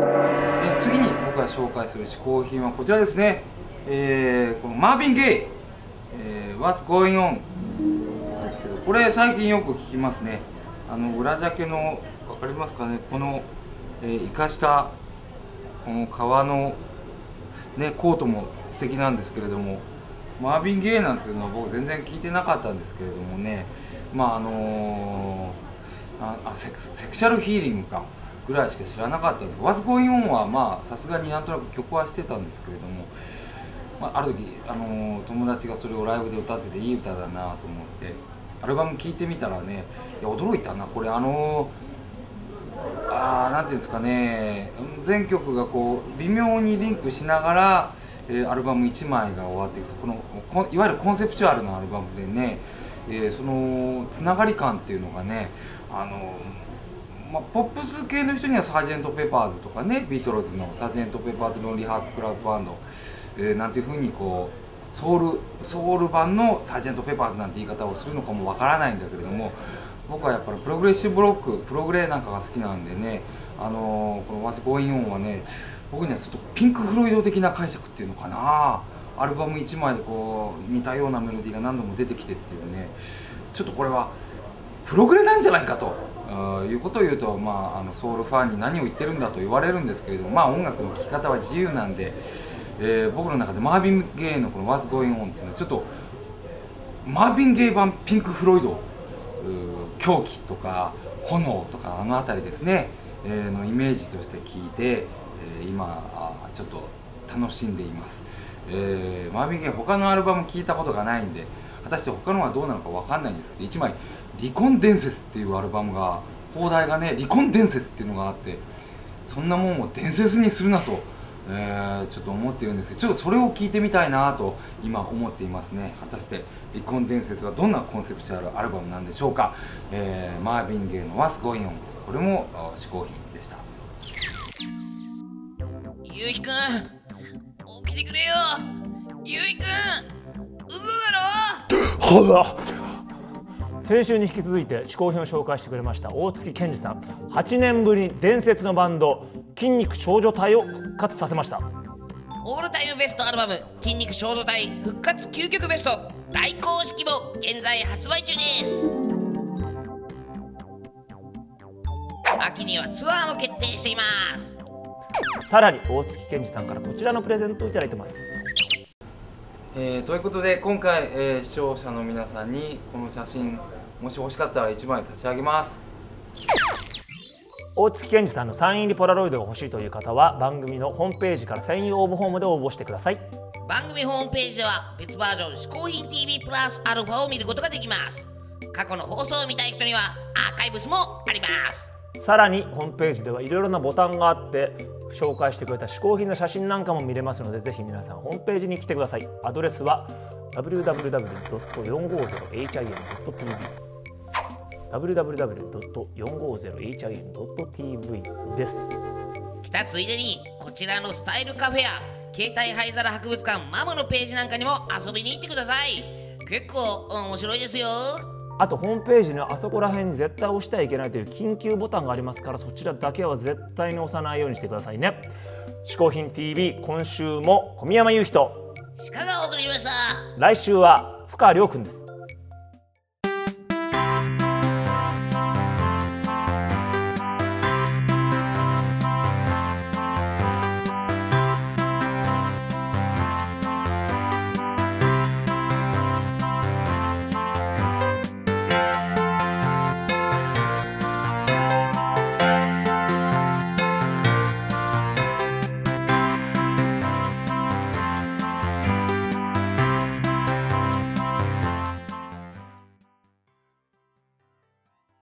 え次に僕が紹介する嗜好品はこちらですね、えー、このマービン・ゲイ、えー、What's Going On ですけどこれ最近よく聞きますね。あの裏ジャケの分かりますかね？この、えー、生かしたこの革の、ね、コートも素敵なんですけれどもマービン・ゲイなんていうのは僕全然聞いてなかったんですけれどもね。まああのー、あセクセクシャルヒーリングか。ぐらいしか知らなかったです「What's Going On」はまあさすがになんとなく曲はしてたんですけれども、まあ、ある時、あのー、友達がそれをライブで歌ってていい歌だなと思ってアルバム聴いてみたらねいや驚いたなこれあのー、あなんていうんですかね全曲がこう微妙にリンクしながら、えー、アルバム1枚が終わっていくとこのいわゆるコンセプチュアルなアルバムでね、えー、そのつながり感っていうのがねあのまあ、ポップス系の人にはサージェント・ペパーズとかねビートルズの Sgt. Pepper's Lonely Hearts Club Band、えー、なんていうふうにこうソウルソウル版のサージェント・ペパーズなんて言い方をするのかもわからないんだけれども僕はやっぱりプログレッシブロックプログレなんかが好きなんでねあのー、この「What's Going On」はね僕にはちょっとピンク・フロイド的な解釈っていうのかな。アルバム1枚でこう似たようなメロディーが何度も出てきてっていうね。ちょっとこれはプログレなんじゃないかと。いうことを言うと、まあ、あのソウルファンに何を言ってるんだと言われるんですけれども、まあ、音楽の聴き方は自由なんで、えー、僕の中でマービン・ゲイのこの「What's Going On」っていうのはちょっとマービン・ゲイ版ピンク・フロイド狂気とか炎とかあの辺りですね、えー、のイメージとして聞いて、えー、今ちょっと楽しんでいます、えー、マービン・ゲイ他のアルバム聞いたことがないんで果たして他のはどうなのか分かんないんですけど1枚離婚伝説っていうアルバムが放題がね離婚伝説っていうのがあってそんなもんを伝説にするなと、えー、ちょっと思ってるんですけどちょっとそれを聞いてみたいなと今思っていますね。果たして離婚伝説はどんなコンセプチュアルアルバムなんでしょうか、えー、マーヴィン・ゲイの「What's Going On」これも嗜好品でした。ゆうひくん起きてくれよ。ゆうひくんうずだろ？はだ先週に引き続いて嗜好品を紹介してくれました大月健二さん。8年ぶりに伝説のバンド筋肉少女隊を復活させました。オールタイムベストアルバム「筋肉少女隊復活究極ベスト」大公式も現在発売中です。秋にはツアーも決定しています。さらに大月健二さんからこちらのプレゼントをいただいてますえー、ということで今回、えー、視聴者の皆さんにこの写真もし欲しかったら1枚差し上げます。大月健二さんのサイン入りポラロイドが欲しいという方は番組のホームページから専用応募フォームで応募してください。番組ホームページでは別バージョン「嗜好品 TV プラスアルファ」を見ることができます。過去の放送を見たい人にはアーカイブスもあります。さらにホームページではいろいろなボタンがあって紹介してくれた嗜好品の写真なんかも見れますのでぜひ皆さんホームページに来てください。アドレスは www.450hin.tv www.450hin.tv です。来たついでにこちらのスタイルカフェや携帯灰皿博物館マムのページなんかにも遊びに行ってください。結構面白いですよ。あとホームページのあそこら辺に絶対押してはいけないという緊急ボタンがありますからそちらだけは絶対に押さないようにしてくださいね。嗜好品 TV 今週も小宮山雄人鹿が送りました。来週は深川亮君です